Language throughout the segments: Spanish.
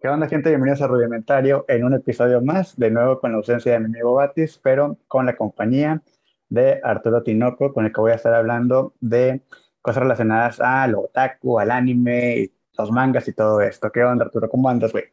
¿Qué onda, gente? Bienvenidos a Rudimentario en un episodio más, de nuevo con la ausencia de mi amigo Batis, pero con la compañía de Arturo Tinoco, con el que voy a estar hablando de cosas relacionadas al otaku, al anime, los mangas y todo esto. ¿Qué onda, Arturo? ¿Cómo andas, güey?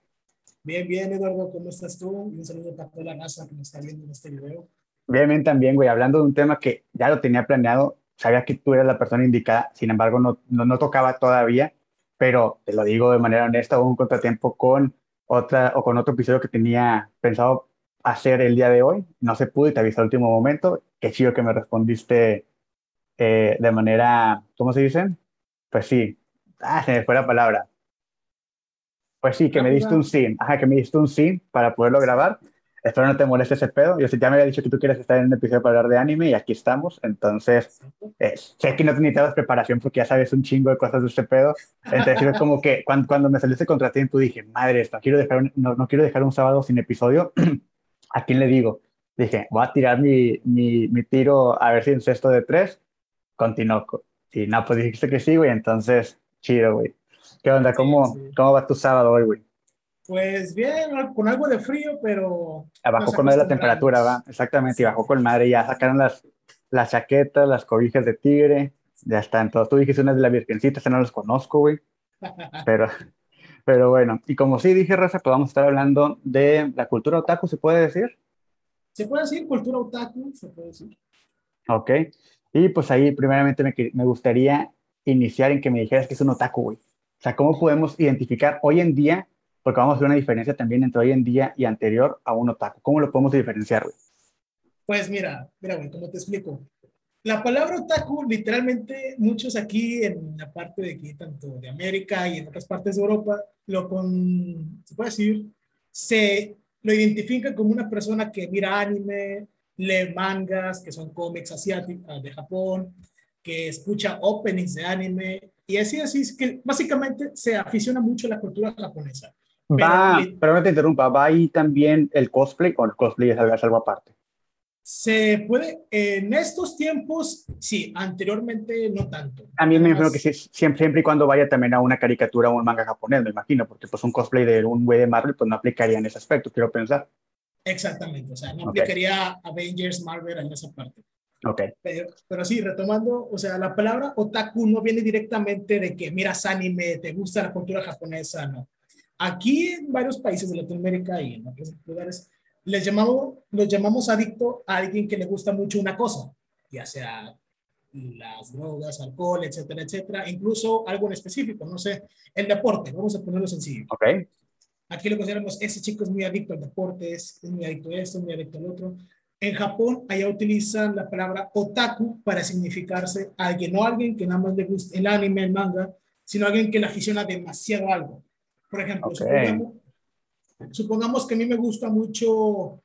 Bien, bien, Eduardo, ¿cómo estás tú? Y un saludo para toda la raza que nos está viendo en este video. Bien, bien, también, güey. Hablando de un tema que ya lo tenía planeado, sabía que tú eras la persona indicada, sin embargo, no, no, no tocaba todavía pero te lo digo de manera honesta, hubo un contratiempo con otra o con otro episodio que tenía pensado hacer el día de hoy, no se pudo y te avisé al último momento, qué chido que me respondiste eh, de manera, ¿cómo se dice? Pues sí, ah, se me fue la palabra. Pues sí, que me diste un sí, ajá, que me diste un sí para poderlo grabar espero no te moleste ese pedo. Yo sé, ya me había dicho que tú quieres estar en un episodio para hablar de anime y aquí estamos. Entonces, eh, sé que no necesitabas preparación porque ya sabes un chingo de cosas de este pedo. Entonces, es como que cuando, cuando me salió ese contratiempo dije, madre, no quiero dejar un, no, no quiero dejar un sábado sin episodio. ¿A quién le digo? Dije, voy a tirar mi, mi, mi tiro a ver si en sexto de tres continuó. Y no, pues dijiste que sí, güey. Entonces, chido, güey. ¿Qué onda? ¿Cómo, ¿Cómo va tu sábado hoy, güey? Pues bien, con algo de frío, pero... Bajó con madre la temperatura, va, exactamente, y bajó con madre, ya sacaron las, las chaquetas, las cobijas de tigre, ya están todos. Tú dijiste unas de la Virgencita, esa no las conozco, güey, pero, pero bueno, y como sí dije, Raza, pues vamos a estar hablando de la cultura otaku, ¿se puede decir? Se puede decir cultura otaku, se puede decir. Ok, y pues ahí primeramente me, me gustaría iniciar en que me dijeras que es un otaku, güey. O sea, ¿cómo podemos identificar hoy en día porque vamos a ver una diferencia también entre hoy en día y anterior a un otaku. ¿Cómo lo podemos diferenciar, güey? Pues mira, mira, güey, ¿cómo te explico? La palabra otaku, literalmente, muchos aquí en la parte de aquí, tanto de América y en otras partes de Europa, lo con, se puede decir, se lo identifican como una persona que mira anime, lee mangas, que son cómics asiáticos de Japón, que escucha openings de anime, y así, así es que básicamente se aficiona mucho a la cultura japonesa. Va, pero, no te interrumpa, ¿va ahí también el cosplay o el cosplay es algo, aparte? Se puede, en estos tiempos, sí, anteriormente no tanto. A mí me imagino que sí, siempre, siempre y cuando vaya también a una caricatura o un manga japonés, me imagino, porque pues un cosplay de un güey de Marvel pues no aplicaría en ese aspecto, quiero pensar. Exactamente, o sea, no aplicaría Avengers, Marvel en esa parte. Ok. Pero, pero, sí, retomando, o sea, la palabra otaku no viene directamente de que miras anime, te gusta la cultura japonesa, no. Aquí en varios países de Latinoamérica y en otros lugares, les llamamos, los llamamos adicto a alguien que le gusta mucho una cosa, ya sea las drogas, alcohol, etcétera, etcétera, incluso algo en específico, no sé, el deporte, vamos a ponerlo sencillo. Ok. Aquí lo consideramos, ese chico es muy adicto al deporte, es, muy adicto a esto, es muy adicto al otro. En Japón, allá utilizan la palabra otaku para significarse a alguien, no alguien que nada más le gusta el anime, el manga, sino alguien que le aficiona demasiado algo. Por ejemplo, supongamos, que a mí me gusta mucho,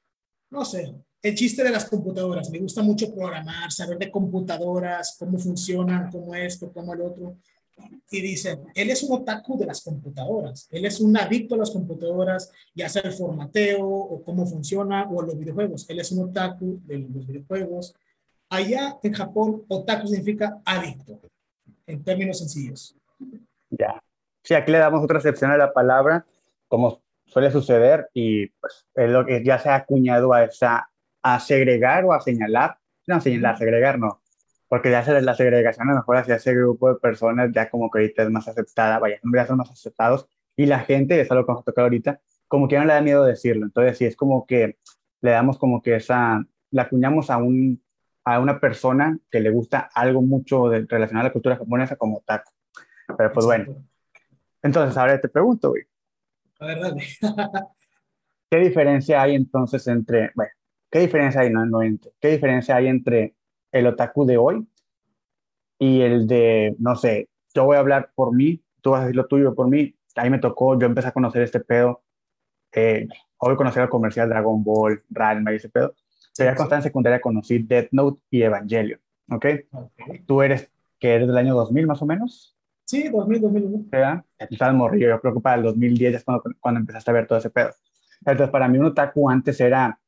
no sé, el chiste de las computadoras. Me gusta mucho programar, saber de computadoras, cómo funcionan, cómo esto, cómo el otro. Y dicen, él es un otaku de las computadoras. Él es un adicto a las computadoras, ya sea el formateo o cómo funciona o los videojuegos. Él es un otaku de los videojuegos. Allá en Japón, otaku significa adicto, en términos sencillos. Ya. Sí, aquí le damos otra excepción a la palabra, como suele suceder, y pues es lo que ya se ha acuñado a, esa, a segregar o a señalar, no señalar, segregar no, porque ya se la segregación a lo mejor hacia ese grupo de personas ya como que ahorita es más aceptada, vaya, ya son más aceptados, y la gente, es algo que vamos a tocar ahorita, como que no le da miedo decirlo, entonces sí, es como que le damos como que esa, la acuñamos a un a una persona que le gusta algo mucho de, relacionado a la cultura japonesa como taco. Pero pues bueno, entonces, ahora te pregunto, güey. A ver, dale. ¿Qué diferencia hay entonces entre, bueno, qué diferencia hay, no, no entre, qué diferencia hay entre el otaku de hoy y el de, no sé, yo voy a hablar por mí, tú vas a decir lo tuyo por mí, ahí me tocó, yo empecé a conocer este pedo, eh, hoy conocí el comercial Dragon Ball, Ranma y ese pedo, pero ya cuando en secundaria conocí Death Note y Evangelion, ¿ok? Tú eres, que eres del año 2000 más o menos. Sí, 2000, 2001. ¿Ya? Estabas morrido. Yo creo que para el 2010 es cuando, cuando empezaste a ver todo ese pedo. Entonces, para mí un otaku antes era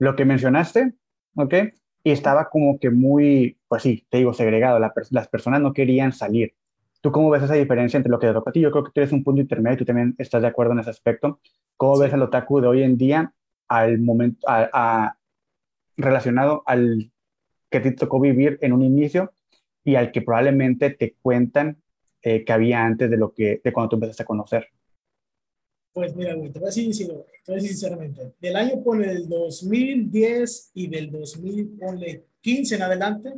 lo que mencionaste, ¿ok? Y estaba como que muy, pues sí, te digo, segregado. las personas no querían salir. ¿Tú cómo ves esa diferencia entre lo que te toca a ti? Yo creo que tú eres un punto intermedio, tú también estás de acuerdo en ese aspecto. ¿Cómo ves al otaku de hoy en día al momento, a, relacionado al que te tocó vivir en un inicio y al que probablemente te cuentan eh, que había antes de lo que de cuando tú empezaste a conocer? Pues mira, güey, te voy a decir, te voy a decir sinceramente, del año por el 2010 y del 2015 en adelante,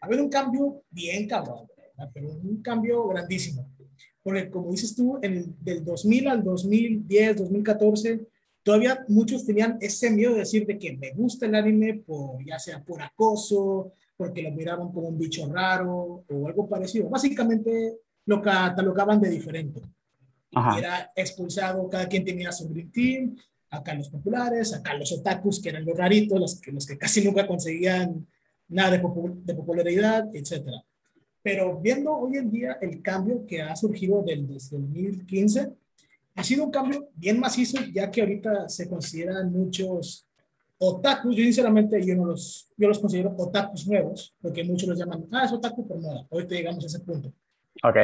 ha habido un cambio bien cabrón, pero un cambio grandísimo. Porque como dices tú, en el, del 2000 al 2010, 2014, todavía muchos tenían ese miedo de decir de que me gusta el anime por ya sea por acoso, porque lo miraban como un bicho raro o algo parecido. Básicamente lo catalogaban de diferente. Era expulsado, cada quien tenía su Dream Team, acá los populares, acá los otakus, que eran los raritos, los que, los que casi nunca conseguían nada de, de popularidad, etc. Pero viendo hoy en día el cambio que ha surgido del, desde 2015, ha sido un cambio bien macizo, ya que ahorita se consideran muchos otakus. Yo sinceramente yo no los, yo los considero otakus nuevos, porque muchos los llaman, ah, es otaku por moda. Ahorita llegamos a ese punto. Ok.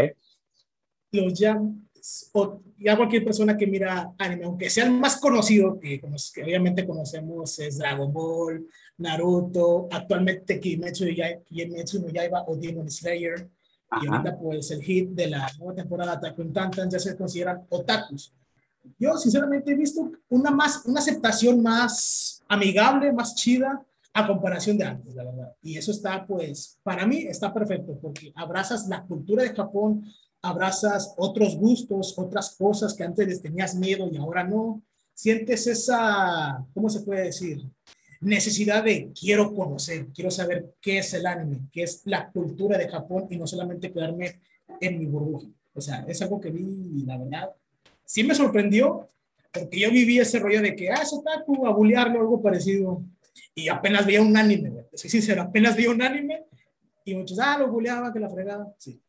Los llaman, o ya cualquier persona que mira anime, aunque sea el más conocido, que, que obviamente conocemos es Dragon Ball, Naruto, actualmente Kimetsu, Kimetsu no Yaiba o Demon Slayer, y ahorita pues el hit de la nueva temporada Attack on Titan ya se consideran otakus. Yo sinceramente he visto una, más, una aceptación más amigable, más chida a comparación de antes, la verdad. Y eso está pues, para mí está perfecto porque abrazas la cultura de Japón, abrazas otros gustos, otras cosas que antes les tenías miedo y ahora no. Sientes esa, ¿cómo se puede decir? Necesidad de quiero conocer, quiero saber qué es el anime, qué es la cultura de Japón y no solamente quedarme en mi burbuja. O sea, es algo que vi la verdad sí me sorprendió porque yo viví ese rollo de que, ah, es otaku, a bullearlo, algo parecido. Y apenas veía un anime, soy sincero, apenas veía un anime y muchos, ah, lo bulleaba, que la fregada. Sí.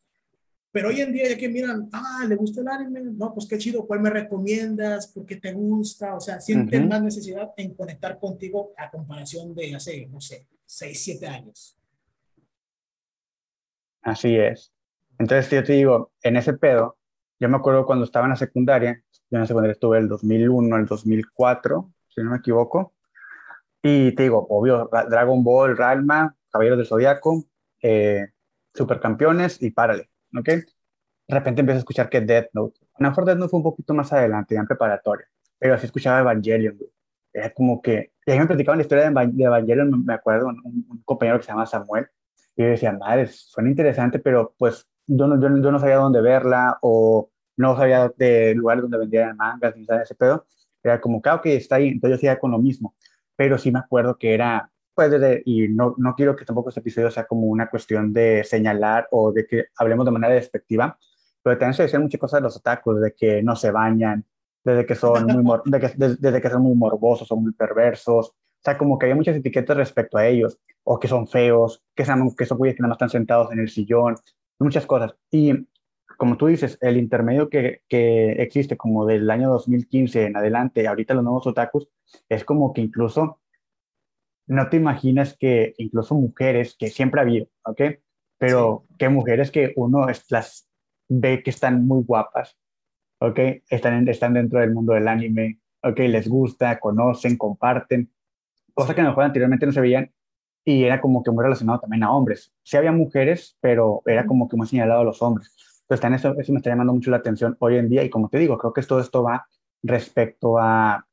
Pero hoy en día ya que miran, ah, ¿le gusta el anime? No, pues qué chido, ¿cuál me recomiendas? ¿Por qué te gusta? O sea, sienten más necesidad en conectar contigo a comparación de hace, no sé, 6, 7 años. Así es. Entonces yo te digo, en ese pedo, yo me acuerdo cuando estaba en la secundaria, yo en la secundaria estuve el 2001, el 2004, si no me equivoco, y te digo, obvio, Dragon Ball, Ralma, Caballeros del Zodiaco, eh, Supercampeones y párale ¿ok? De repente empiezo a escuchar que Death Note, a lo mejor Death Note fue un poquito más adelante, ya en preparatoria, pero así escuchaba Evangelion, Era como que, y ahí me platicaban la historia de, Evangelion, me acuerdo, un, compañero que se llama Samuel, y yo decía, madre, suena interesante, pero pues yo no, yo, no sabía dónde verla, o no sabía de lugares donde vendían mangas, ni sabía ese pedo. Era como, claro que está ahí, entonces yo hacía con lo mismo, pero sí me acuerdo que era pues y no, no quiero que tampoco este episodio sea como una cuestión de señalar o de que hablemos de manera despectiva, pero también se decían muchas cosas de los otakus, de que no se bañan, desde que son muy, de que, desde, que son muy morbosos o muy perversos, o sea, como que había muchas etiquetas respecto a ellos, o que son feos, que son, que son güeyes que nada más están sentados en el sillón, muchas cosas. Y como tú dices, el intermedio que, que existe como del año 2015 en adelante, ahorita los nuevos otakus, es como que incluso no te imaginas que incluso mujeres, que siempre ha habido, ¿ok? Pero que mujeres que uno las ve que están muy guapas, ¿ok? Están, están dentro del mundo del anime, ¿ok? Les gusta, conocen, comparten, cosa que a lo mejor anteriormente no se veían y era como que muy relacionado también a hombres. Sí había mujeres, pero era como que muy señalado a los hombres. Entonces, también eso, eso me está llamando mucho la atención hoy en día y como te digo, creo que todo esto va respecto a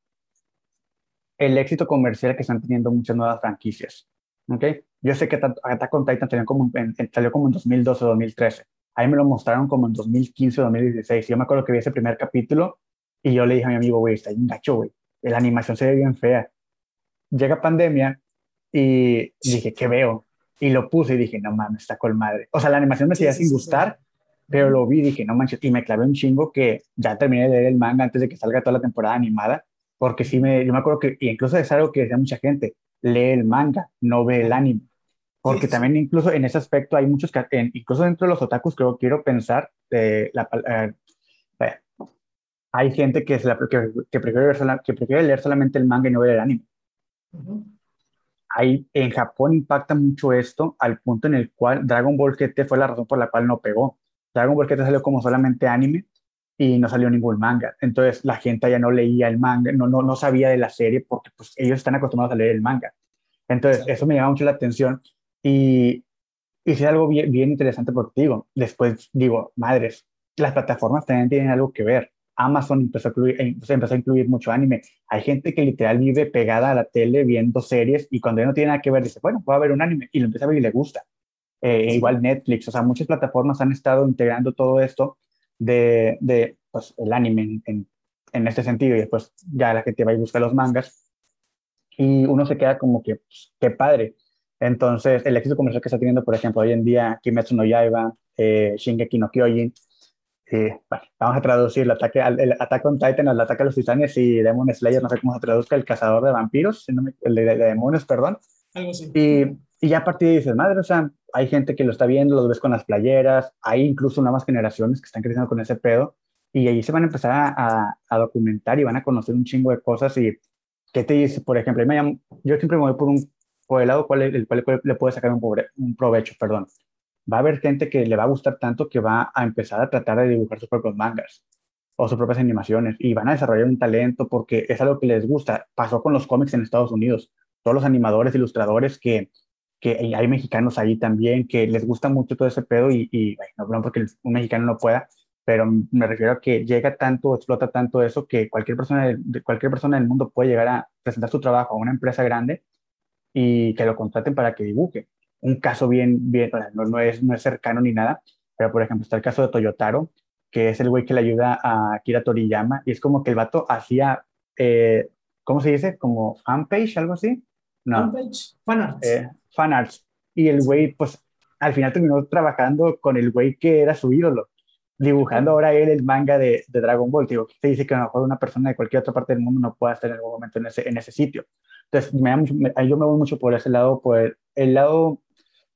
el éxito comercial que están teniendo muchas nuevas franquicias. ¿okay? Yo sé que Attack on Titan salió como, en, salió como en 2012 o 2013. Ahí me lo mostraron como en 2015 o 2016. Yo me acuerdo que vi ese primer capítulo y yo le dije a mi amigo, güey, está un gacho, güey. La animación se ve bien fea. Llega pandemia y dije, ¿qué veo? Y lo puse y dije, no mames, está con madre. O sea, la animación me seguía sin gustar, pero lo vi y dije, no manches. Y me clavé un chingo que ya terminé de leer el manga antes de que salga toda la temporada animada porque sí me, yo me acuerdo que incluso es algo que decía mucha gente, lee el manga, no ve el anime, porque también incluso en ese aspecto hay muchos, incluso dentro de los otakus creo, quiero pensar, eh, la, eh, hay gente que, la, que, que, prefiere ver que prefiere leer solamente el manga y no ver el anime. Hay, en Japón impacta mucho esto al punto en el cual Dragon Ball GT fue la razón por la cual no pegó. Dragon Ball Z salió como solamente anime y no salió ningún manga. Entonces la gente ya no leía el manga, no, no, no sabía de la serie porque pues, ellos están acostumbrados a leer el manga. Entonces eso me llama mucho la atención y hice algo bien, bien interesante por digo, después digo, madres, las plataformas también tienen algo que ver. Amazon empezó a, incluir, eh, empezó a incluir mucho anime. Hay gente que literal vive pegada a la tele viendo series y cuando ya no tiene nada que ver dice, bueno, voy a ver un anime y lo empieza a ver y le gusta. Eh, igual Netflix, o sea, muchas plataformas han estado integrando todo esto de, de pues, el anime en, en, este sentido y después ya la gente va y busca los mangas y uno se queda como que, pues, qué padre. Entonces, el éxito comercial que está teniendo, por ejemplo, hoy en día, Kimetsu no Yaiba, eh, Shingeki no Kyojin, eh, bueno, vamos a traducir el ataque, el ataque on Titan, el ataque a los titanes y Demon Slayer, no sé cómo se traduzca, el cazador de vampiros, el de, de, demonios, perdón. Algo así. Y, y ya a partir de dices, madre, o sea, hay gente que lo está viendo, lo ves con las playeras, hay incluso nuevas generaciones que están creciendo con ese pedo y ahí se van a empezar a, a, documentar y van a conocer un chingo de cosas y qué te dice, por ejemplo, yo siempre me voy por, un, por el lado cual el cual le puede sacar un, un provecho, perdón. Va a haber gente que le va a gustar tanto que va a empezar a tratar de dibujar sus propios mangas o sus propias animaciones y van a desarrollar un talento porque es algo que les gusta. Pasó con los cómics en Estados Unidos. Todos los animadores, ilustradores que que hay mexicanos ahí también que les gusta mucho todo ese pedo y, y bueno, no porque un mexicano no pueda, pero me refiero a que llega tanto, explota tanto eso que cualquier persona, de, cualquier persona del mundo puede llegar a presentar su trabajo a una empresa grande y que lo contraten para que dibuje. Un caso bien, bien, no, no, es, no es cercano ni nada, pero por ejemplo está el caso de Toyotaro, que es el güey que le ayuda a Kira Toriyama y es como que el vato hacía, eh, ¿cómo se dice? Como fanpage, algo así. No. Fanpage, fanarts. Eh, fanarts. Y el güey, pues, al final terminó trabajando con el güey que era su ídolo, dibujando ahora él el manga de, de Dragon Ball. Digo, te dice que a lo mejor una persona de cualquier otra parte del mundo no pueda estar en algún momento en ese, en ese sitio. Entonces, me yo me voy mucho por ese lado, por el, lado,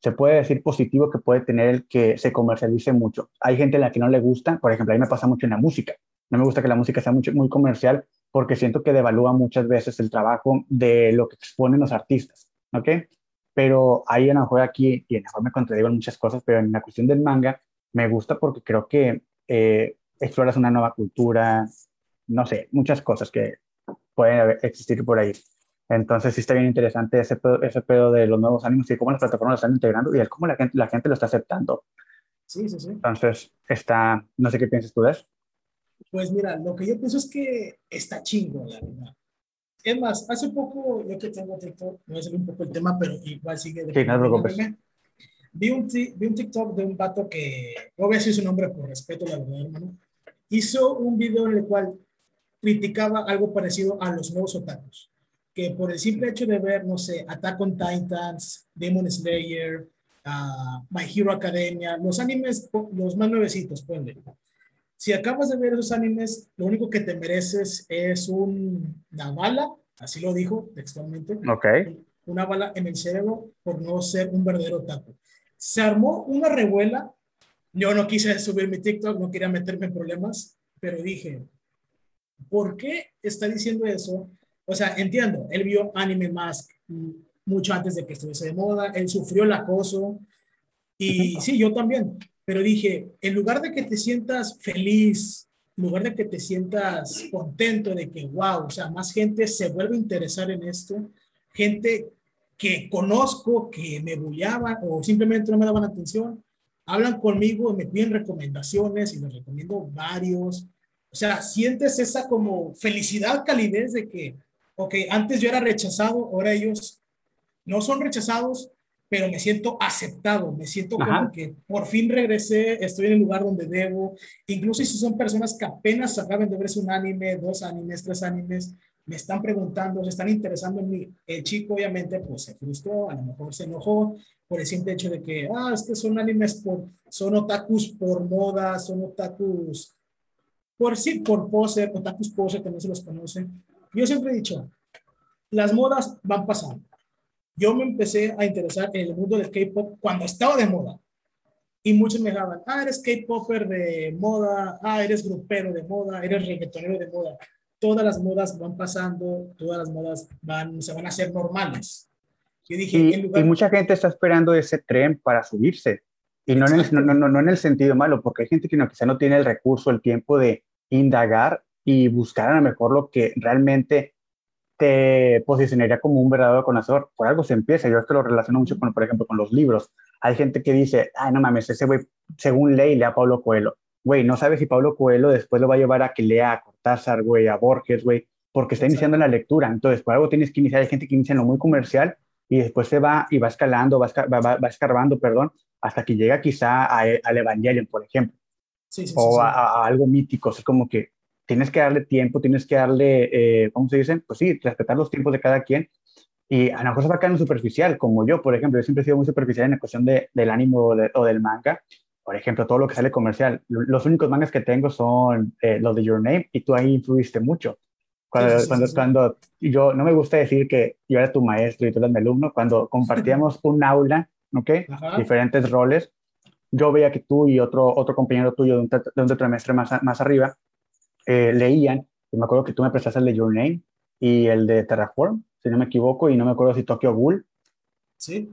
se puede decir positivo que puede tener el que se comercialice mucho. Hay gente a la que no le gusta, por ejemplo, a mí me pasa mucho en la música. No me gusta que la música sea mucho, muy comercial porque siento que devalúa muchas veces el trabajo de lo que exponen los artistas, ¿ok? Pero ahí a lo mejor aquí, y a lo mejor me contradigo en muchas cosas, pero en la cuestión del manga me gusta porque creo que eh, exploras una nueva cultura, no sé, muchas cosas que pueden existir por ahí. Entonces sí está bien interesante ese pedo, ese pedo de los nuevos ánimos y cómo las plataformas lo están integrando y el cómo la gente, la gente lo está aceptando. Sí, sí, sí. Entonces está, no sé qué piensas tú de eso. Pues mira, lo que yo pienso es que está chingo, la verdad. Es más, hace poco, yo que tengo TikTok, me voy a salir un poco el tema, pero igual sigue. Sí, no Vi un, vi un TikTok de un vato que, no voy a decir su nombre por respeto, la verdad, hermano. Hizo un video en el cual criticaba algo parecido a los nuevos otakus. Que por el simple hecho de ver, no sé, Attack on Titans, Demon Slayer, uh, My Hero Academia, los animes, los más nuevecitos, ponle si acabas de ver esos animes, lo único que te mereces es una bala, así lo dijo textualmente. Ok. Una bala en el cerebro por no ser un verdadero taco. Se armó una revuela. Yo no quise subir mi TikTok, no quería meterme en problemas, pero dije, ¿por qué está diciendo eso? O sea, entiendo, él vio Anime Mask mucho antes de que estuviese de moda, él sufrió el acoso y sí, yo también, pero dije, en lugar de que te sientas feliz, en lugar de que te sientas contento de que, wow, o sea, más gente se vuelve a interesar en esto, gente que conozco, que me bulliaban o simplemente no me daban atención, hablan conmigo, me piden recomendaciones y les recomiendo varios. O sea, sientes esa como felicidad, calidez de que, ok, antes yo era rechazado, ahora ellos no son rechazados, pero me siento aceptado, me siento como que por fin regresé, estoy en el lugar donde debo, incluso si son personas que apenas acaban de verse un anime, dos animes, tres animes, me están preguntando, se están interesando en mí. El chico obviamente pues se frustró, a lo mejor se enojó por el simple hecho de que, ah, es que son animes por, son otakus por moda, son otakus por sí, por pose, otakus pose que no se los conocen. Yo siempre he dicho, las modas van pasando yo me empecé a interesar en el mundo del K-pop cuando estaba de moda. Y muchos me dijeron, ah, eres K-popper de moda, ah, eres grupero de moda, eres reggaetonero de moda. Todas las modas van pasando, todas las modas van, se van a hacer normales. Yo dije, y, y mucha gente está esperando ese tren para subirse. Y no en, el, no, no, no en el sentido malo, porque hay gente que no, quizá no tiene el recurso, el tiempo de indagar y buscar a lo mejor lo que realmente te posicionaría como un verdadero conocedor. Por algo se empieza. Yo esto lo relaciono mucho con, por ejemplo, con los libros. Hay gente que dice, ay, no mames, ese güey, según ley, lea a Pablo Coelho. Güey, no sabes si Pablo Coelho después lo va a llevar a que lea a Cortázar, güey, a Borges, güey, porque está iniciando la lectura. Entonces, por algo tienes que iniciar. Hay gente que inicia en lo muy comercial y después se va y va escalando, va, va, escarbando, perdón, hasta que llega quizá al Evangelion, por ejemplo. o a, algo mítico. Es como que tienes que darle tiempo, tienes que darle, eh, ¿cómo se dice? Pues sí, respetar los tiempos de cada quien. Y a lo mejor se va a quedar en superficial, como yo, por ejemplo. Yo siempre he sido muy superficial en la cuestión de, del ánimo o, del manga. Por ejemplo, todo lo que sale comercial. Los únicos mangas que tengo son eh, los de Your Name y tú ahí influiste mucho. Cuando, cuando, cuando, yo, no me gusta decir que yo era tu maestro y tú eras mi alumno, cuando compartíamos un aula, ¿ok? Diferentes roles, yo veía que tú y otro, otro compañero tuyo de un, de un trimestre más, más arriba eh, leían, y me acuerdo que tú me prestaste el de Your Name y el de Terraform, si no me equivoco, y no me acuerdo si Tokyo Ghoul. Sí.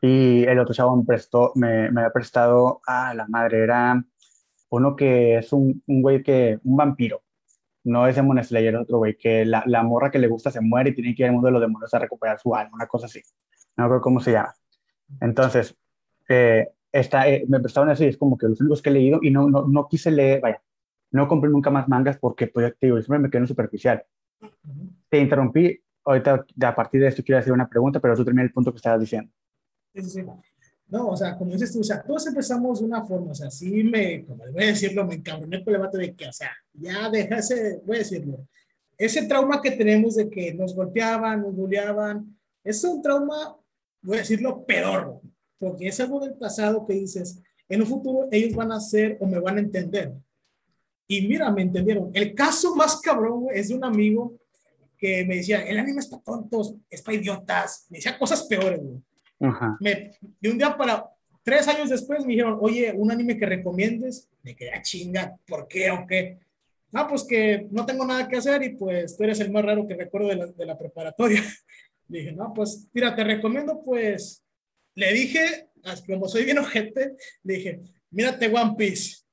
Y el otro chavo me prestó, me, me había prestado, a la madre, era uno que es un, un güey que, un vampiro, no es Demon Slayer, es otro güey, que la, la, morra que le gusta se muere y tiene que ir al mundo de los demonios a recuperar su alma, una cosa así. No recuerdo cómo se llama. Entonces, eh, esta, eh, me prestaron eso y es como que los únicos que he leído y no, no, no quise leer, vaya, no compré nunca más mangas porque, pues, digo, siempre me quedé en superficial. Te interrumpí, ahorita a partir de esto quiero hacer una pregunta, pero tú termina el punto que estabas diciendo. Sí, sí. No, o sea, como dices tú, o sea, todos empezamos de una forma, o sea, sí me, como voy a decirlo, me encabroné por el debate de que, o sea, ya déjase, voy a decirlo, ese trauma que tenemos de que nos golpeaban, nos bulleaban, es un trauma, voy a decirlo, peor, porque es algo del pasado que dices, en un futuro ellos van a ser o me van a entender. Y mira, me entendieron. El caso más cabrón es de un amigo que me decía, el anime es para tontos, es para idiotas, me decía cosas peores, güey. Me, de un día para tres años después me dijeron, oye, un anime que recomiendes, me quedé a chinga, ¿por qué o qué? Ah, pues que no tengo nada que hacer y pues tú eres el más raro que recuerdo de la, de la preparatoria. Le dije, no, pues mira, te recomiendo, pues, le dije, como soy bien ojete, le dije, mírate One Piece.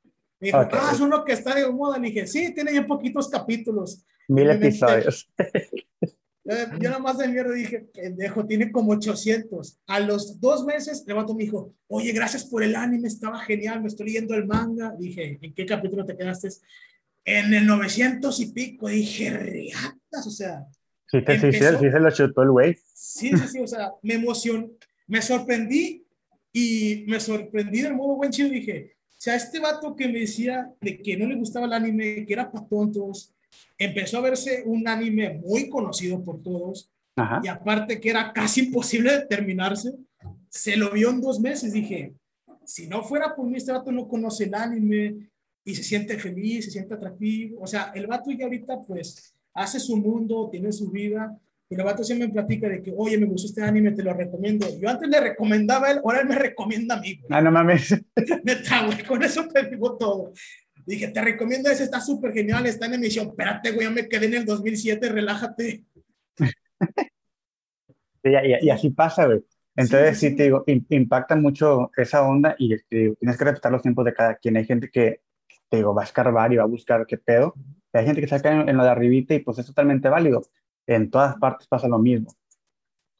Me dijo, ah, es uno que está de moda. Le dije, sí, tiene ya poquitos capítulos. Mil episodios. Yo nada más de mierda dije, pendejo, tiene como 800. A los dos meses, levanto mi hijo, oye, gracias por el anime, estaba genial, me estoy leyendo el manga. Dije, ¿en qué capítulo te quedaste? En el 900 y pico. Dije, riatas, o sea. Sí, te, sí, sí, se lo chutó el güey. Sí, sí, sí, o sea, me emocionó, me sorprendí y me sorprendí del modo buen chido. Dije, sea, este vato que me decía de que no le gustaba el anime, que era para tontos, empezó a verse un anime muy conocido por todos y aparte que era casi imposible de terminarse, se lo vio en dos meses. Dije, si no fuera por mí, este vato no conoce el anime y se siente feliz, se siente atractivo. O sea, el vato ya ahorita pues hace su mundo, tiene su vida. Y el vato siempre me platica de que, oye, me gustó este anime, te lo recomiendo. Yo antes le recomendaba a él, ahora él me recomienda a mí. Ah, no mames. Neta, güey, con eso te digo todo. Dije, te recomiendo ese, está súper genial, está en emisión. Espérate, güey, ya me quedé en el 2007, relájate. y, así pasa, güey. Entonces, sí, te digo, impacta mucho esa onda y este, tienes que respetar los tiempos de cada quien. Hay gente que, te digo, va a escarbar y va a buscar qué pedo. hay gente que saca en, en lo de arribita y pues es totalmente válido. En todas partes pasa lo mismo.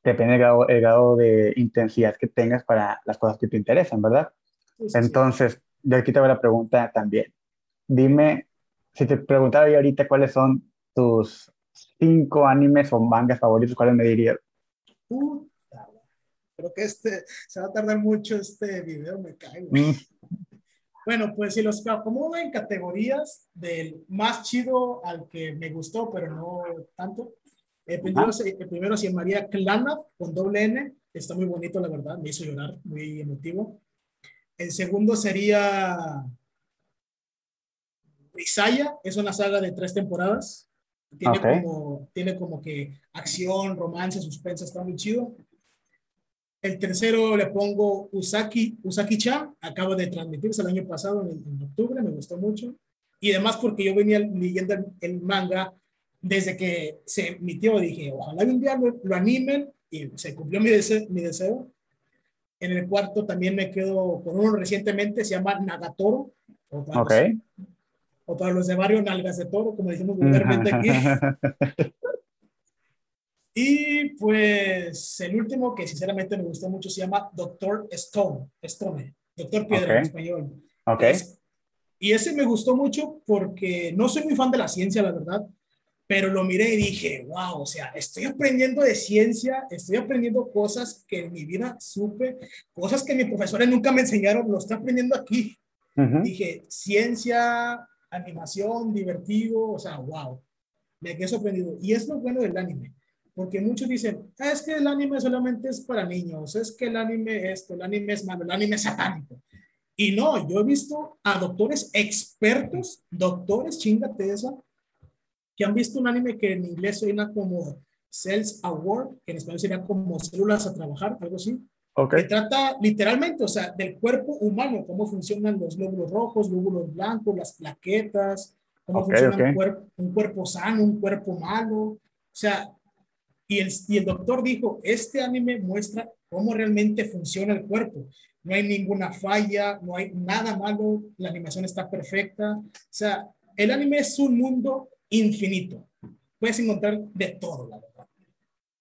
Depende del grado, el grado de intensidad que tengas para las cosas que te interesan, ¿verdad? Entonces, yo aquí te voy a la pregunta también dime, si te preguntara yo ahorita cuáles son tus cinco animes o mangas favoritos, ¿cuáles me dirías? creo que este, se va a tardar mucho este video, me caigo. Mm. Bueno, pues si los acomodo en categorías del más chido al que me gustó, pero no tanto. El primero, el primero se llamaría Clana con doble N. Está muy bonito, la verdad. Me hizo llorar, muy emotivo. El segundo sería Isaya es una saga de tres temporadas. Tiene, como, tiene como que acción, romance, suspense, está muy chido. El tercero le pongo Usaki, Usaki-chan, acaba de transmitirse el año pasado, en, octubre, me gustó mucho. Y además porque yo venía leyendo el, manga desde que se emitió, dije, ojalá un día lo, animen y se cumplió mi, deseo, mi deseo. En el cuarto también me quedo con uno recientemente, se llama Nagatoro. O para, Ok. los, o para los de barrio, Nalgas de Toro, como decimos vulgarmente aquí. Y pues el último que sinceramente me gustó mucho se llama Doctor Stone, Stone, Doctor Piedra en Ok. español. ok, Es- y ese me gustó mucho porque no soy muy fan de la ciencia, la verdad, pero lo miré y dije, wow, o sea, estoy aprendiendo de ciencia, estoy aprendiendo cosas que en mi vida supe, cosas que mis profesores nunca me enseñaron, lo estoy aprendiendo aquí. Ujú. Dije, ciencia, animación, divertido, o sea, wow, me quedé sorprendido. Y es lo bueno del anime, porque muchos dicen, "Ah, es que el anime solamente es para niños, es que el anime esto, el anime es malo, el anime es satánico. Y no, yo he visto a doctores expertos, doctores, chingate esa, que han visto un anime que en inglés suena como Cells at Work, que en español sería como células a trabajar, algo así ok, que trata literalmente, o sea, del cuerpo humano, cómo funcionan los glóbulos rojos, glóbulos blancos, las plaquetas, cómo Ok, funciona ok. Un, cuerpo, un cuerpo sano, un cuerpo malo. O sea, y el, y el doctor dijo, este anime muestra cómo realmente funciona el cuerpo. No hay ninguna falla, no hay nada malo, la animación está perfecta. O sea, el anime es un mundo infinito. Puedes encontrar de todo, la verdad.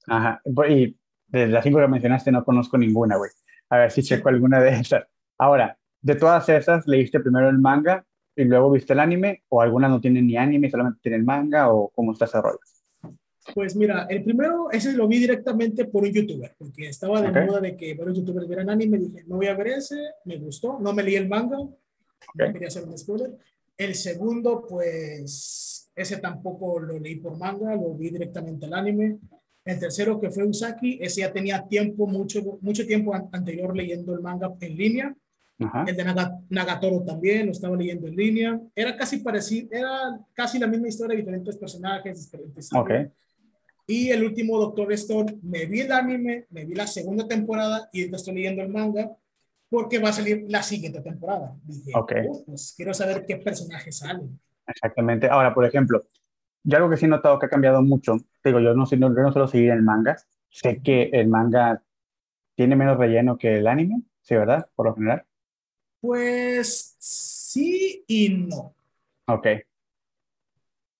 Ajá. Y de las cinco que mencionaste no conozco ninguna, güey. A ver si checo alguna de esas. Ahora, de todas esas, ¿leíste primero el manga y luego viste el anime? ¿O algunas no tienen ni anime, solamente tienen manga? ¿O cómo está ese rollo? Pues mira, el primero, ese lo vi directamente por un youtuber, porque estaba de Ok. moda de que varios youtubers vieran anime. Dije, no voy a ver ese, me gustó, no me leí el manga, no quería hacer un spoiler. El segundo, pues ese tampoco lo leí por manga, lo vi directamente al anime. El tercero, que fue Usaki, ese ya tenía tiempo, mucho, mucho tiempo an- anterior leyendo el manga en línea. Ajá. El de Naga- Nagatoro también lo estaba leyendo en línea. Era casi parecido, era casi la misma historia, diferentes personajes, diferentes. Y el último Doctor Stone, me vi el anime, me vi la segunda temporada y ahorita estoy leyendo el manga porque va a salir la siguiente temporada. Dije, Ok. "Oh, pues quiero saber qué personajes salen. Exactamente. Ahora, por ejemplo, yo algo que sí he notado que ha cambiado mucho, digo, yo no, yo no suelo seguir el manga, sé que el manga tiene menos relleno que el anime, ¿sí, verdad? Por lo general. Pues sí y no. Ok,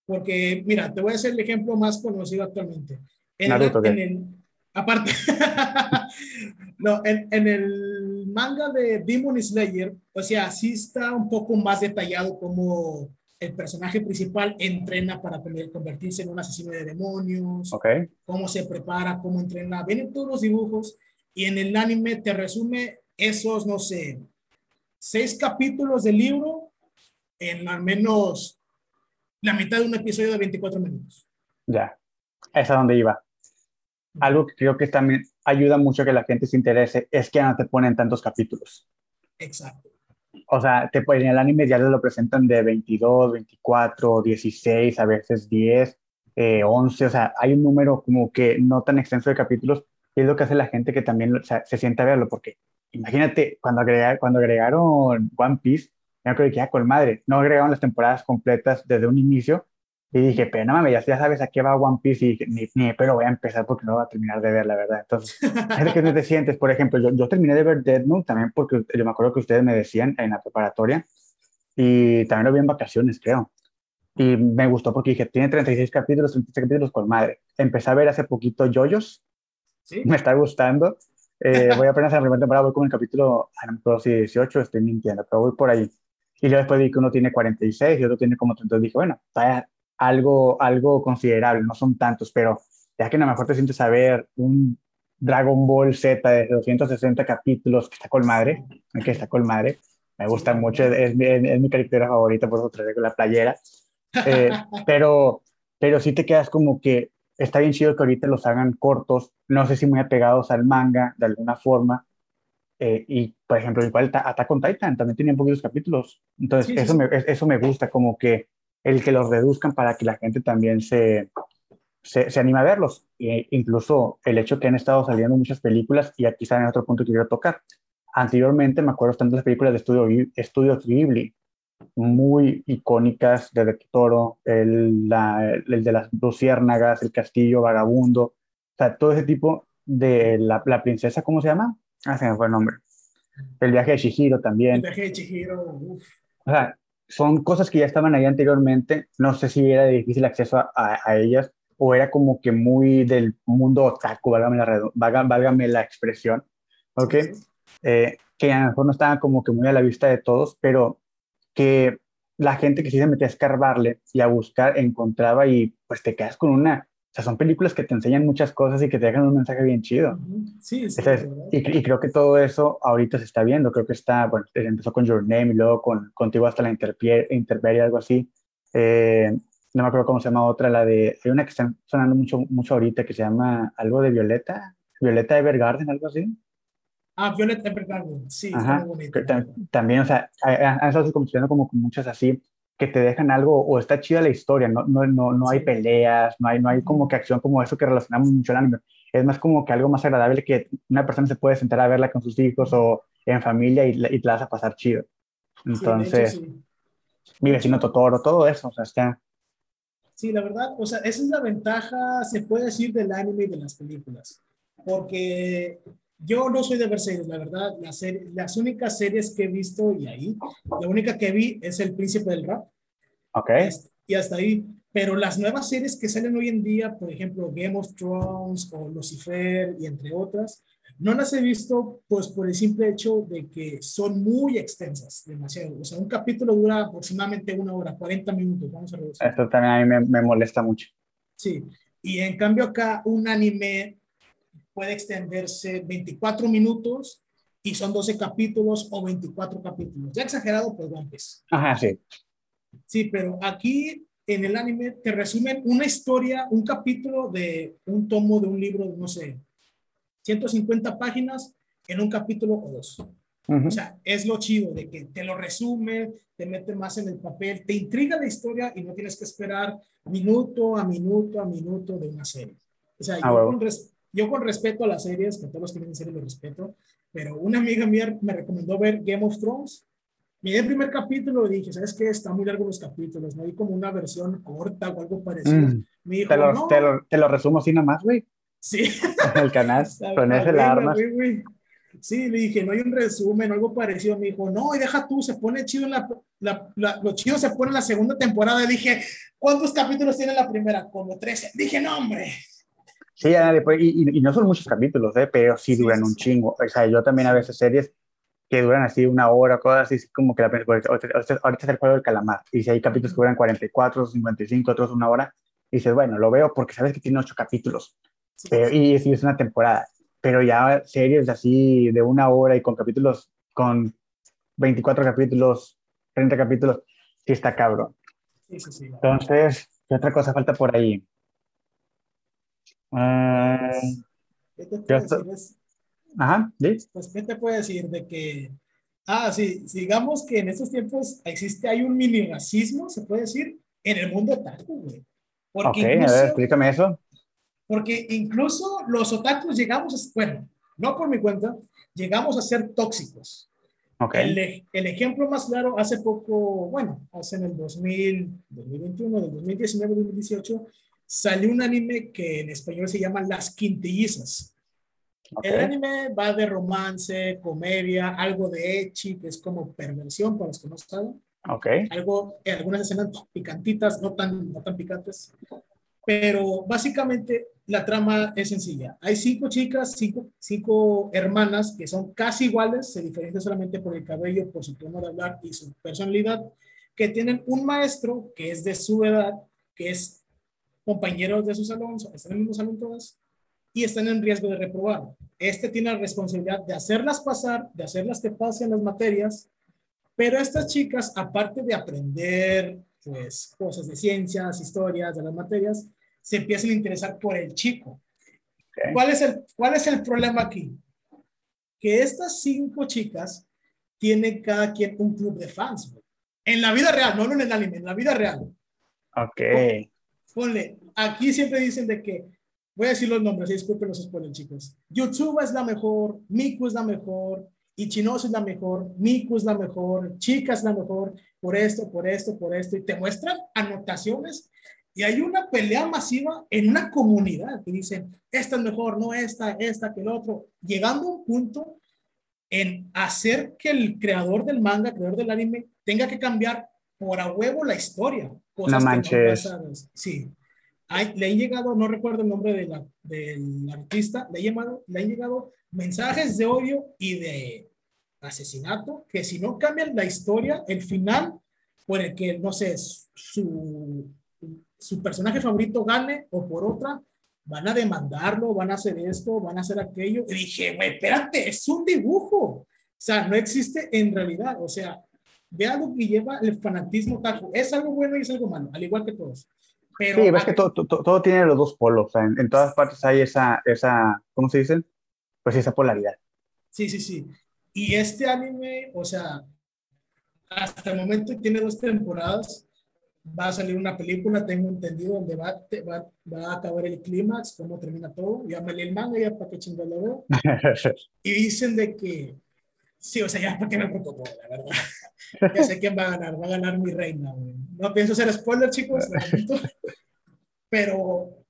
Porque, mira, te voy a hacer el ejemplo más conocido actualmente. En Naruto, ¿qué? en el- aparte, no, en, en el manga de Demon Slayer, o sea, sí está un poco más detallado como el personaje principal entrena para conver- convertirse en un asesino de demonios, ok, cómo se prepara, cómo entrena, ven todos los dibujos y en el anime te resume esos, no sé, seis capítulos del libro en al menos la mitad de un episodio de 24 minutos. ya. Es a donde iba. Algo que creo que también ayuda mucho a que la gente se interese es que no te ponen tantos capítulos. Exacto. O sea, te, en el anime ya lo presentan de 22, 24, 16, a veces 10, eh, 11. O sea, hay un número como que no tan extenso de capítulos y es lo que hace la gente que también o sea, se siente a verlo. Porque imagínate, cuando, cuando agregaron One Piece, yo creo que ya con madre, no agregaron las temporadas completas desde un inicio. Y dije, pero no mames, ya, sabes a qué va One Piece. Y ni, ni pero voy a empezar porque no voy a terminar de ver, la verdad. Entonces, es que no te sientes, por ejemplo, yo, yo terminé de ver Death Note también porque yo me acuerdo que ustedes me decían en la preparatoria y también lo vi en vacaciones, creo. Y me gustó porque dije, tiene 36 capítulos, 36 capítulos con madre. Empecé a ver hace poquito Yoyos, ¿Sí? me está gustando. Eh, voy apenas a la primera temporada, voy con el capítulo, no si 18, estoy mintiendo, pero voy por ahí. Y luego después vi que uno tiene 46 y otro tiene como 30. Entonces dije, bueno, está algo, algo considerable, no son tantos, pero ya que a lo mejor te sientes a ver un Dragon Ball Z de 260 capítulos, que está con madre, que está con madre, me gusta mucho, es, mi- es, mi caricatura favorita, por eso traigo la playera, Eh, pero, pero sí te quedas como que está bien chido que ahorita los hagan cortos, no sé si muy apegados al manga de alguna forma, eh, y por ejemplo, igual Ta- Attack on Titan también tiene poquitos capítulos, entonces Sí, eso, sí. Me, es- eso me gusta, como que el que los reduzcan para que la gente también se, se, se anime a verlos. E incluso el hecho que han estado saliendo muchas películas, y aquí sale otro punto que quiero tocar. Anteriormente me acuerdo tanto las películas de Estudio, Estudio Ghibli, muy icónicas de Del Toro, el, la- el de las luciérnagas, el castillo vagabundo, o sea, todo ese tipo de la, la princesa, ¿cómo se llama? Ah, se me fue el nombre. El viaje de Chihiro también. El viaje de Chihiro, uff. O sea, son cosas que ya estaban ahí anteriormente. No sé si era de difícil acceso a, a, ellas o era como que muy del mundo otaku, válgame la, válgame la expresión. ¿Ok? Eh, que a lo mejor no estaban como que muy a la vista de todos, pero que la gente que sí se metía a escarbarle y a buscar encontraba y pues te quedas con una o sea, son películas que te enseñan muchas cosas y que te dejan un mensaje bien chido. Sí, sí. y, y, creo que todo eso ahorita se está viendo. Creo que está, bueno, empezó con Your Name y luego con, contigo hasta la Interperie, algo así. Eh, no me acuerdo cómo se llama otra, la de, hay una que está sonando mucho, mucho ahorita que se llama algo de Violeta, Violeta Evergarden, algo así. Ah, Violeta Evergarden, sí, Ajá, También, o sea, han estado como, como muchas así que te dejan algo, o está chida la historia, no, no, no, no hay peleas, no hay, no hay como que acción como eso que relacionamos mucho el anime. Es más como que algo más agradable que una persona se puede sentar a verla con sus hijos o en familia y, y te la vas a pasar chido. Entonces, mi vecino Totoro, todo eso, o sea, está... Sí, la verdad, o sea, esa es la ventaja, se puede decir, del anime y de las películas. Porque yo no soy de ver series, la verdad. La serie, las únicas series que he visto y ahí, la única que vi es El Príncipe del Rap. Ok. Y hasta ahí. Pero las nuevas series que salen hoy en día, por ejemplo, Game of Thrones o Lucifer y entre otras, no las he visto pues por el simple hecho de que son muy extensas, demasiado. O sea, un capítulo dura aproximadamente una hora, 40 minutos, vamos a. Esto también a mí me, me molesta mucho. Sí, y en cambio acá un anime puede extenderse 24 minutos y son 12 capítulos o 24 capítulos. Ya exagerado, pues One Ajá, sí. Sí, pero aquí en el anime te resumen una historia, un capítulo de un tomo de un libro, no sé, 150 páginas en un capítulo o dos. O sea, es lo chido de que te lo resume, te mete más en el papel, te intriga la historia y no tienes que esperar minuto a minuto a minuto de una serie. O sea, ah, yo, yo con respeto a las series, que todos los que ven series lo respeto, pero una amiga mía me recomendó ver Game of Thrones. Miré el primer capítulo y dije, ¿sabes qué? Está muy largo los capítulos, ¿no? Hay como una versión corta o algo parecido. Mm. Me dijo, te, lo, no. te, lo, te, lo, resumo así nomás, güey. Sí. el canal, con ese la arma. Sí, le dije, no hay un resumen o algo parecido. Me dijo, no, y deja tú, se pone chido en la, la, lo chido se pone en la segunda temporada. Y dije, ¿cuántos capítulos tiene la primera? Como 13. Dije, no, hombre. Sí, y, y, no son muchos capítulos, ¿eh? pero sí duran un chingo. O sea, yo también a veces series que duran así una hora, cosas así, como que la, ahorita es el juego del calamar. Y si hay capítulos que duran 44, 55, otros una hora, y dices, bueno, lo veo porque sabes que tiene ocho capítulos. y si es una temporada. Pero ya series así de una hora y con capítulos, con 24 capítulos, 30 capítulos, sí está cabrón. Entonces, ¿qué otra cosa falta por ahí? Pues, ¿Qué te puedo decir? Ajá, Pues, ¿qué te puedo decir? De que, ah, sí, digamos que en estos tiempos existe, hay un mini racismo, se puede decir, en el mundo otaku, güey. Porque ok, a ver, explícame eso. Porque incluso los otakus llegamos, a, bueno, no por mi cuenta, llegamos a ser tóxicos. Okay. El, el, ejemplo más claro, hace poco, bueno, hace en el 2000, 2021, del 2019, 2018, salió un anime que en español se llama Las Quintillizas. El anime va de romance, comedia, algo de echi, que es como perversión para los que no saben. Okay. Algo, en algunas escenas picantitas, no tan, no tan picantes. Pero básicamente la trama es sencilla. Hay cinco chicas, cinco, cinco hermanas que son casi iguales, se diferencian solamente por el cabello, por su tono de hablar y su personalidad, que tienen un maestro que es de su edad, que es compañeros de su salón, están en el mismo salón todas, y están en riesgo de reprobar. Este tiene la responsabilidad de hacerlas pasar, de hacerlas que pasen las materias, pero estas chicas, aparte de aprender pues, cosas de ciencias, historias, de las materias, se empiezan a interesar por el chico. ¿Cuál, es el, ¿Cuál es el problema aquí? Que estas cinco chicas tienen cada quien un club de fans. En la vida real, no en el anime, en la vida real. Ok ponle, aquí siempre dicen de que, voy a decir los nombres, disculpen los spoilers, chicos. YouTube es la mejor, Miku es la mejor, Ichinosu es la mejor, Miku es la mejor, Chica es la mejor, por esto, por esto, por esto, y te muestran anotaciones y hay una pelea masiva en una comunidad que dicen, esta es mejor, no esta, esta, que el otro, llegando a un punto en hacer que el creador del manga, creador del anime, tenga que cambiar por a huevo la historia. Cosas no manches. sí. le han llegado, no recuerdo el nombre de la, del artista, le, llamado, le han llegado mensajes de odio y de asesinato que si no cambian la historia, el final por el que, no sé, su, su personaje favorito gane o por otra, van a demandarlo, van a hacer esto, van a hacer aquello. Y dije, güey, espérate, es un dibujo. O sea, no existe en realidad. O sea, ve algo que lleva el fanatismo taco. Es algo bueno y es algo malo, al igual que todos. Pero sí, ves que todo, todo, todo, tiene los dos polos. O sea, en, todas partes hay esa, esa, ¿cómo se dice? Pues esa polaridad. Sí, sí, sí. Y este anime, o sea, hasta el momento tiene dos temporadas va a salir una película, tengo entendido, donde va, va, va a acabar el clímax, cómo termina todo. Ya me leí el manga, ya para que chingo lo veo. y dicen de que, sí, o sea, ya para que me preocupo, la verdad. ya sé quién va a ganar, va a ganar mi reina. No pienso hacer spoiler, chicos, pero,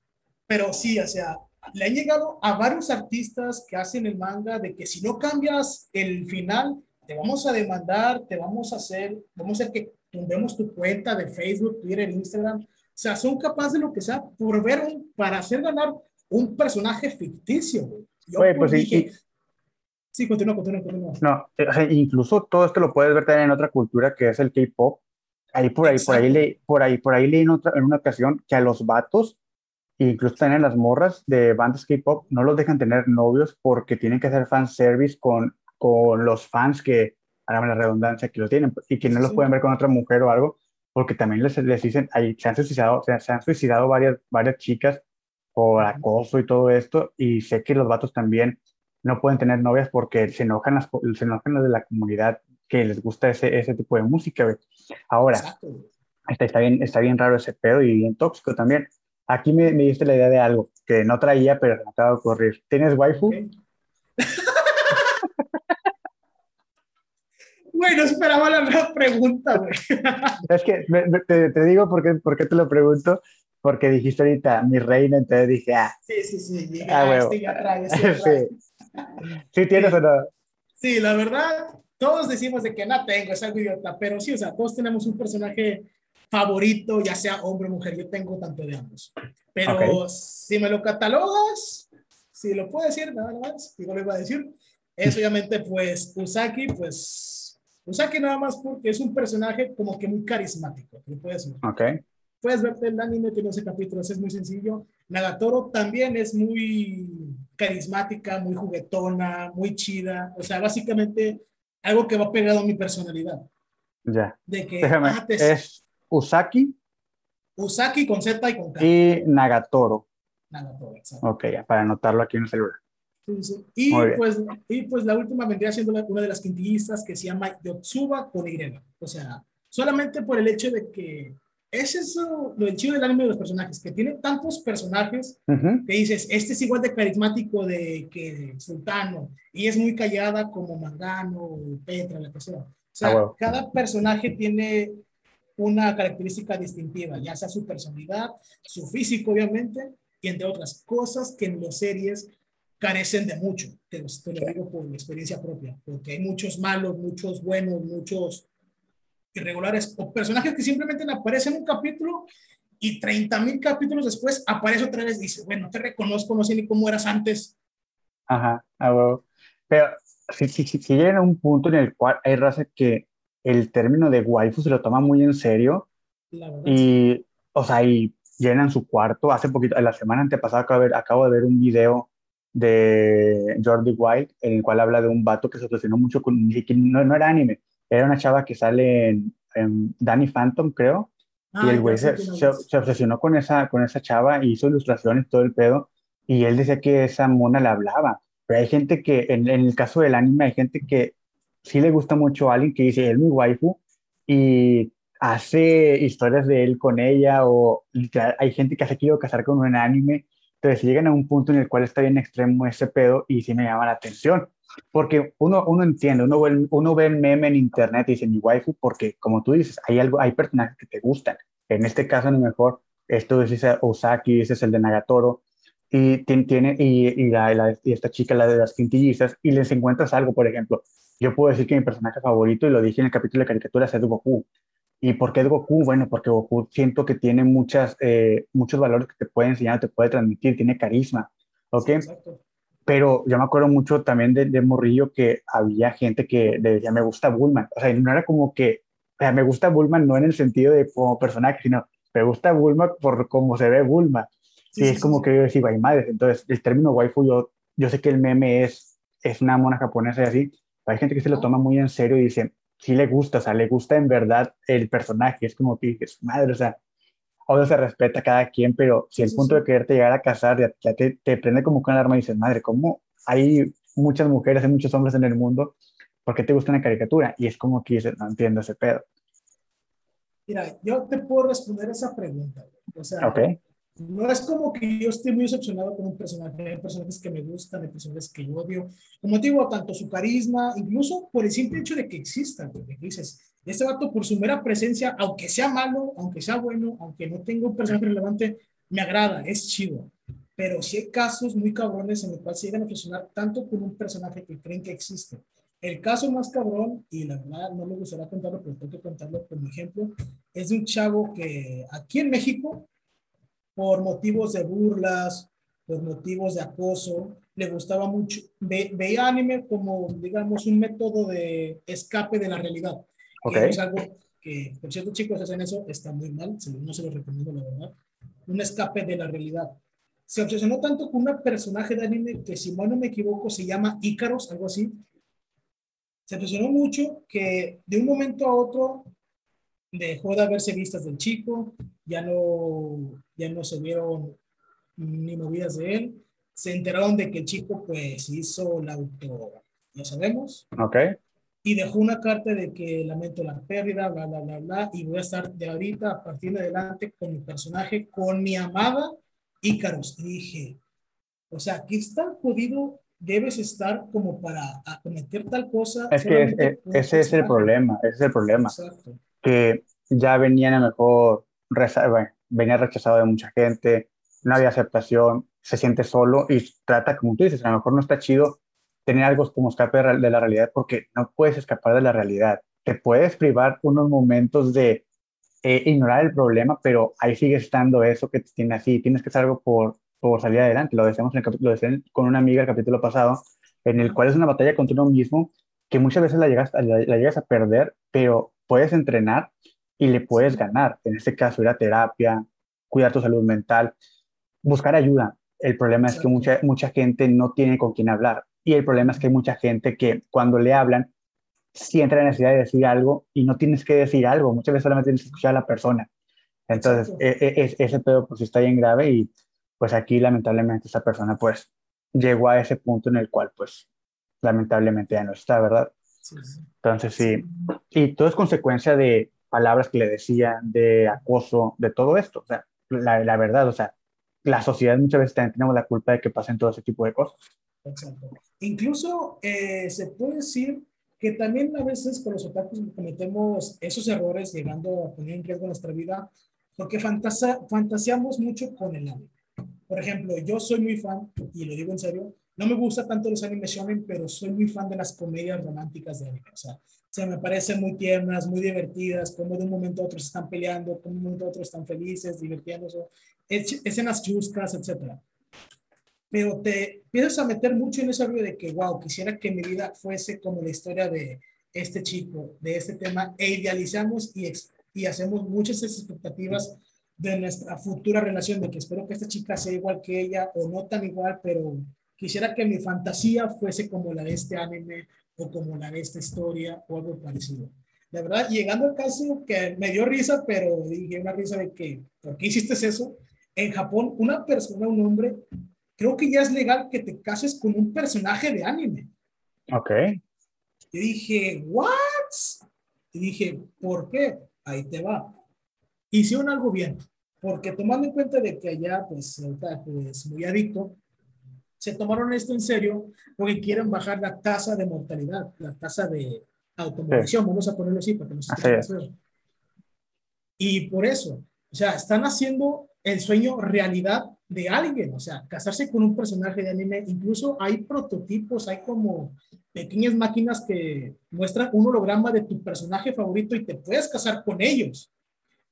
pero sí, o sea, le han llegado a varios artistas que hacen el manga de que si no cambias el final, te vamos a demandar, te vamos a hacer, vamos a hacer que tumbemos tu cuenta de Facebook, Twitter, Instagram. O sea, son capaces de lo que sea por ver un, para hacer ganar un personaje ficticio. Yo Oye, pues dije, sí, continúa, continúa, continúa. No, incluso todo esto lo puedes ver también en otra cultura que es el K-pop. Ahí por ahí, por ahí, leí, por ahí, por ahí leí en, otra, en una ocasión que a los vatos, incluso también las morras de bandas K-pop, no los dejan tener novios porque tienen que hacer fan service con, con los fans que hágame la redundancia, que lo tienen y que no los pueden ver con otra mujer o algo, porque también les, les dicen, ahí se han suicidado, se, han suicidado varias, varias chicas por acoso y todo esto, y sé que los vatos también no pueden tener novias porque se enojan las, se enojan las de la comunidad que les gusta ese, ese tipo de música. Ahora, está, está, bien, está bien raro ese pedo y bien tóxico también. Aquí me, me diste la idea de algo que no traía, pero me acaba de ocurrir. ¿Tienes waifu? Güey, no esperaba la pregunta, güey. Es que te, digo por qué, por qué te lo pregunto, porque dijiste ahorita mi reina, entonces dije, ah. Sí, sí, sí. ah, ah Estoy atrás, sí. ¿Sí tienes o no? Sí, la verdad, todos decimos de que no tengo, es algo idiota, pero sí, o sea, todos tenemos un personaje favorito, ya sea hombre o mujer, yo tengo tanto de ambos. Pero si me lo catalogas, si lo puedo decir, nada más, igual lo iba a decir, es obviamente pues Usaki, pues Usaki nada más porque es un personaje como que muy carismático, lo puedes ver. Puedes verte el anime, tiene 12 capítulos, es muy sencillo. Nagatoro también es muy carismática, muy juguetona, muy chida. O sea, básicamente algo que va pegado a mi personalidad. Ya. De que Déjame, ah, es Usaki. Usaki con Z y con K. Y Nagatoro. Nagatoro, exacto. Ok, para anotarlo aquí en el celular. Y, pues, y pues la última vendría siendo una de las quintillistas que se llama Yotsuba con Y. O sea, solamente por el hecho de que es eso lo chido del anime de los personajes, que tiene tantos personajes que dices, este es igual de carismático de que Sultano y es muy callada como Mangano, Petra, la persona. O sea, ah, cada personaje tiene una característica distintiva, ya sea su personalidad, su físico, obviamente, y entre otras cosas que en las series carecen de mucho, te, lo digo por experiencia propia, porque hay muchos malos, muchos buenos, muchos irregulares, o personajes que simplemente aparecen en un capítulo y 30 mil capítulos después aparece otra vez y dice, bueno, te reconozco, no sé ni cómo eras antes. Ajá, pero si, si, si, si llega a un punto en el cual hay raza que el término de waifu se lo toma muy en serio y, o sea, y llenan su cuarto. Hace poquito, la semana antepasada acabo de ver, acabo de ver un video de Jordi White, en el cual habla de un vato que se obsesionó mucho con, no, no era anime, era una chava que sale en, Danny Phantom, creo, y el güey se, se, obsesionó con esa, con esa chava, hizo ilustraciones, todo el pedo, y él decía que esa mona le hablaba. Pero hay gente que, en, en el caso del anime, hay gente que sí le gusta mucho a alguien que dice, él es mi waifu, y hace historias de él con ella, o hay gente que se quiere casar con un anime, entonces llegan a un punto en el cual está bien extremo ese pedo y sí me llama la atención. Porque uno, uno entiende, uno ve, uno ve el meme en internet y dice mi waifu, porque como tú dices, hay, algo, hay personajes que te gustan. En este caso, a lo mejor, esto es Osaki, ese es el de Nagatoro. y, tiene, y, y, la, y, esta chica, la de las quintillizas, y les encuentras algo, por ejemplo, yo puedo decir que mi personaje favorito, y lo dije en el capítulo de caricaturas, es Goku. ¿Y por qué es Goku? Bueno, porque Goku siento que tiene muchas, eh, muchos valores que te puede enseñar, te puede transmitir, tiene carisma, ¿ok? Pero yo me acuerdo mucho también de, de, Morrillo que había gente que le decía, me gusta Bulma. O sea, no era como que, o sea, me gusta Bulma no en el sentido de como personaje, sino me gusta Bulma por cómo se ve Bulma. y es como que yo decía, ay madre. Entonces, el término waifu, yo, yo sé que el meme es, es una mona japonesa y así, hay gente que se lo toma muy en serio y dice, sí le gusta, o sea, le gusta en verdad el personaje. Es como que es madre, o sea, obvio se respeta a cada quien, pero si el punto de quererte llegar a casar ya, te, te, prende como con alarma y dices, madre, ¿cómo hay muchas mujeres y muchos hombres en el mundo? ¿Por qué te gusta una caricatura? Y es como que dices, no entiendo ese pedo. Mira, yo te puedo responder esa pregunta. O sea, okay. no es como que yo esté muy decepcionado con un personaje. Hay personajes que me gustan, hay personajes que yo odio. Como te digo, tanto su carisma, incluso por el simple hecho de que existan. Porque dices, este vato por su mera presencia, aunque sea malo, aunque sea bueno, aunque no tenga un personaje relevante, me agrada, es chido. Pero sí hay casos muy cabrones en los cuales se llegan a obsesionar tanto con un personaje que creen que existe. El caso más cabrón, y la verdad no me gustaría contarlo, pero tengo que contarlo como ejemplo, es de un chavo que aquí en México, por motivos de burlas, por motivos de acoso, le gustaba mucho, veía anime como, digamos, un método de escape de la realidad. Okay. es algo que, por cierto, chicos, hacen eso, está muy mal, no se lo recomiendo, la verdad. Un escape de la realidad. Se obsesionó tanto con un personaje de anime que, si mal no me equivoco, se llama Ícaros, algo así, se presionó mucho que de un momento a otro dejó de haberse vistas del chico, ya no, ya no se vieron ni movidas de él. Se enteraron de que el chico pues hizo la auto, ya sabemos. Ok. Y dejó una carta de que lamento la pérdida, bla, bla, bla, bla, y voy a estar de ahorita a partir de adelante con mi personaje, con mi amada Ícaros. Y dije, o sea, aquí está podido debes estar como para acometer tal cosa. Es que ese es el problema, ese es el problema. Exacto. Que ya venían a mejor, bueno, venía rechazado de mucha gente, no había aceptación, se siente solo y trata, como tú dices, a lo mejor no está chido tener algo como escape de la realidad porque no puedes escapar de la realidad. Te puedes privar unos momentos de eh, ignorar el problema, pero ahí sigue estando eso que te tiene así. Tienes que hacer algo por, por salir adelante. Lo decíamos en el capítulo, con una amiga el capítulo pasado, en el cual es una batalla contra uno mismo que muchas veces la llegas, la, llegas a perder, pero puedes entrenar y le puedes ganar. En este caso, ir a terapia, cuidar tu salud mental, buscar ayuda. El problema es que mucha, mucha gente no tiene con quién hablar. Y el problema es que hay mucha gente que cuando le hablan, siente la necesidad de decir algo y no tienes que decir algo. Muchas veces solamente tienes que escuchar a la persona. Entonces, e, e, ese pedo pues está bien grave y pues aquí lamentablemente esa persona pues llegó a ese punto en el cual pues lamentablemente ya no está, ¿verdad? Entonces sí, y todo es consecuencia de palabras que le decían, de acoso, de todo esto, o sea, la, la verdad, o sea, la sociedad muchas veces también tenemos la culpa de que pasen todo ese tipo de cosas. Exacto. Incluso eh, se puede decir que también a veces con los otakus cometemos esos errores llegando a poner en riesgo nuestra vida porque fantaseamos mucho con el anime. Por ejemplo, yo soy muy fan, y lo digo en serio, no me gusta tanto los anime shonen, pero soy muy fan de las comedias románticas de anime. O sea, se me parecen muy tiernas, muy divertidas, como de un momento a otro se están peleando, como de un momento a otro están felices, divirtiéndose, escenas chuscas, etc. Pero te empiezas a meter mucho en ese rollo de que, wow, quisiera que mi vida fuese como la historia de este chico, de este tema, e idealizamos y, y hacemos muchas expectativas de nuestra futura relación, de que espero que esta chica sea igual que ella o no tan igual, pero quisiera que mi fantasía fuese como la de este anime o como la de esta historia o algo parecido. La verdad, llegando al caso que me dio risa, pero dije una risa de que, ¿por qué hiciste eso? En Japón, una persona, un hombre, creo que ya es legal que te cases con un personaje de anime. Ok. Y dije, ¿what? Y dije, ¿por qué? Ahí te va. Hicieron algo bien porque tomando en cuenta de que allá pues está pues, muy adicto, se tomaron esto en serio porque quieren bajar la tasa de mortalidad, la tasa de automorición, vamos a ponerlo así para que no se Y por eso, o sea, están haciendo el sueño realidad de alguien, o sea, casarse con un personaje de anime, incluso hay prototipos, hay como pequeñas máquinas que muestran un holograma de tu personaje favorito y te puedes casar con ellos.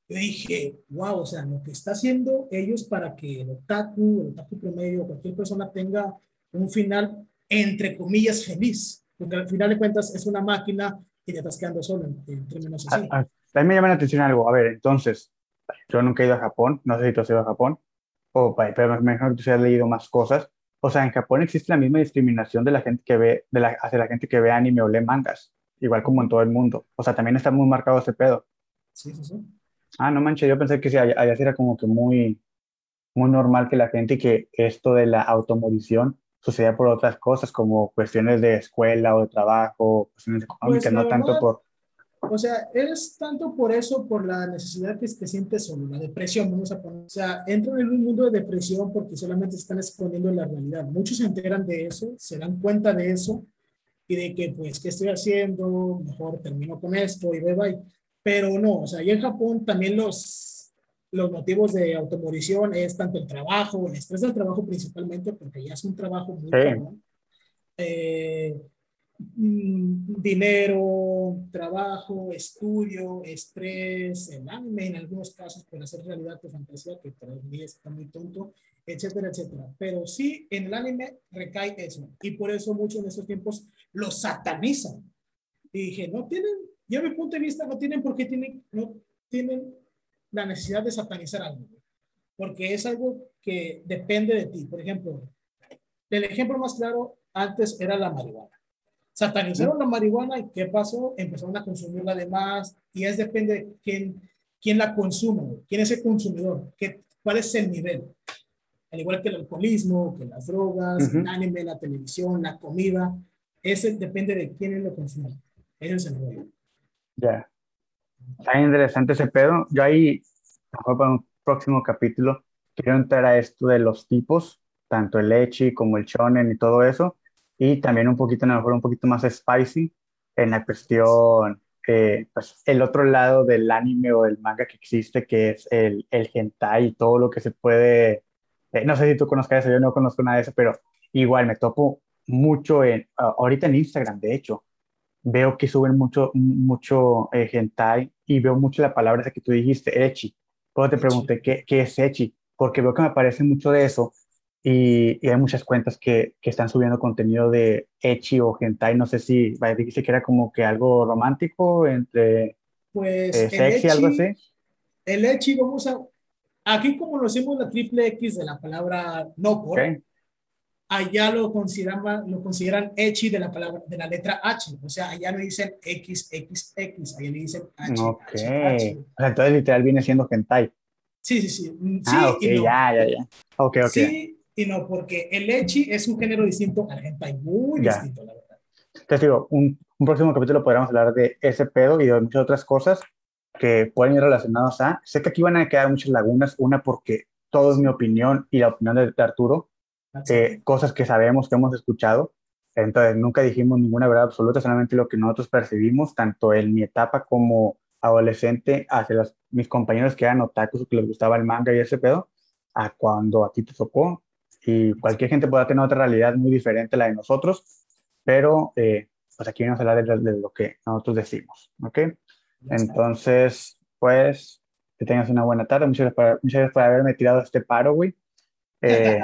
Yo dije, wow, o sea, lo que está haciendo ellos para que el otaku, el otaku promedio, cualquier persona tenga un final, entre comillas, feliz. Porque al final de cuentas es una máquina y te estás quedando solo, en, términos así. A, mí me llama la atención algo. A ver, entonces, yo nunca he ido a Japón, no sé si tú has ido a Japón, o, pero me imagino que tú has leído más cosas. O sea, en Japón existe la misma discriminación de la gente que ve, de la, hacia la gente que ve anime o lee mangas, igual como en todo el mundo. O sea, también está muy marcado ese pedo. Sí, sí, sí. Ah, no manches, yo pensé que sí, allá, allá era como que muy, muy normal que la gente que esto de la automorición sucedía por otras cosas, como cuestiones de escuela o de trabajo, cuestiones económicas, pues, no tanto por... O sea, es tanto por eso, por la necesidad que te sientes solo, la depresión, vamos a poner. O sea, entran en un mundo de depresión porque solamente están exponiendo la realidad. Muchos se enteran de eso, se dan cuenta de eso y de que, pues, ¿qué estoy haciendo? Mejor termino con esto y bye bye. Pero no, o sea, y en Japón también los, los motivos de automorición es tanto el trabajo, el estrés del trabajo principalmente, porque ya es un trabajo muy eh, mm, dinero, trabajo, estudio, estrés, el anime en algunos casos por hacer realidad tu fantasía, que para mí está muy tonto, etcétera, etcétera. Pero sí, en el anime recae eso. Y por eso muchos en estos tiempos lo satanizan. Y dije, no tienen yo, mi punto de vista, no tienen por qué tienen, no tienen la necesidad de satanizar algo, porque es algo que depende de ti. Por ejemplo, el ejemplo más claro antes era la marihuana. Satanizaron la marihuana y ¿qué pasó? Empezaron a consumirla de más y es depende de quién, quién la consume, quién es el consumidor, qué, cuál es el nivel. Al igual que el alcoholismo, que las drogas, el anime, la televisión, la comida, ese depende de quién lo consume. Ese es el rollo. Ya. Está interesante ese pedo. Yo ahí, mejor para un próximo capítulo, quiero entrar a esto de los tipos, tanto el Echi como el Shonen y todo eso, y también un poquito, a lo mejor un poquito más spicy en la cuestión, eh, pues el otro lado del anime o del manga que existe, que es el, el hentai y todo lo que se puede, eh, no sé si tú conozcas eso, yo no conozco nada de eso, pero igual me topo mucho en, ahorita en Instagram, de hecho, veo que suben mucho, mucho eh, hentai y veo mucho la palabra esa que tú dijiste, echi. Luego te pregunté, ¿qué, ¿qué, es echi? Porque veo que me aparece mucho de eso y, y hay muchas cuentas que, que, están subiendo contenido de echi o hentai. No sé si dijiste que era como que algo romántico entre pues, eh, sexy, algo así. El echi, vamos a... Aquí como lo hacemos la triple X de la palabra no por, allá lo consideran, lo consideran echi de la palabra, de la letra H. O sea, allá no dicen XXX, allá le dicen H. Ok. O sea, entonces literal viene siendo hentai. Sí, sí, sí. Mm, ah, ok, ya, ya, ya. Ok, ok. Sí y no, porque el echi es un género distinto al hentai, muy distinto, la verdad. Entonces digo, un, un próximo capítulo podríamos hablar de ese pedo y de muchas otras cosas que pueden ir relacionadas a... Sé que aquí van a quedar muchas lagunas, una porque todo es mi opinión y la opinión de Arturo, eh, cosas que sabemos, que hemos escuchado. Entonces, nunca dijimos ninguna verdad absoluta, solamente lo que nosotros percibimos, tanto en mi etapa como adolescente, hacia los, mis compañeros que eran otakus, que les gustaba el manga y ese pedo, a cuando a ti te tocó. Y cualquier gente pueda tener otra realidad muy diferente a la de nosotros, pero eh, pues aquí vamos a hablar de, lo que nosotros decimos, ¿ok? Entonces, pues, que tengas una buena tarde. Muchas gracias por, muchas gracias por haberme tirado este paro, güey. Eh,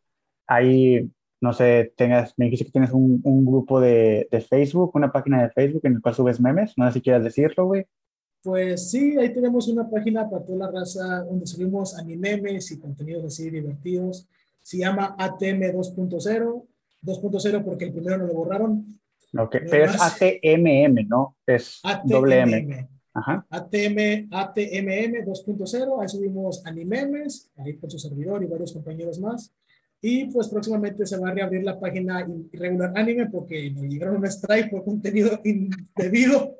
ahí, no sé, tengas, me dijiste que tienes un, un grupo de, de, Facebook, una página de Facebook en el cual subes memes, no sé si quieres decirlo, güey. Pues sí, ahí tenemos una página para toda la raza donde subimos animemes y contenidos así divertidos. Se llama ATM 2.0, 2.0 porque el primero no lo borraron. Ok, pero es ATMM, ¿no? Es doble M. Ajá. ATM, ATMM 2.0, ahí subimos animemes, ahí con su servidor y varios compañeros más. Y pues próximamente se va a reabrir la página Irregular Anime porque nos llegaron un strike por contenido indebido.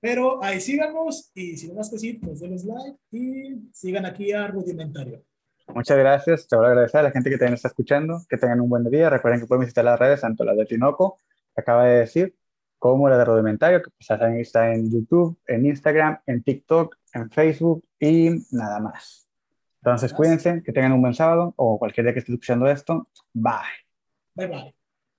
Pero ahí síganos y si no más que sí, pues denles like y sigan aquí a Rudimentario. Muchas gracias. Te voy a agradecer a la gente que también está escuchando. Que tengan un buen día. Recuerden que pueden visitar las redes, tanto la de Tinoco, que acaba de decir, como la de Rudimentario, que pues, está en YouTube, en Instagram, en TikTok, en Facebook y nada más. Entonces, cuídense, que tengan un buen sábado o cualquier día que esté escuchando esto. Bye. Bye bye.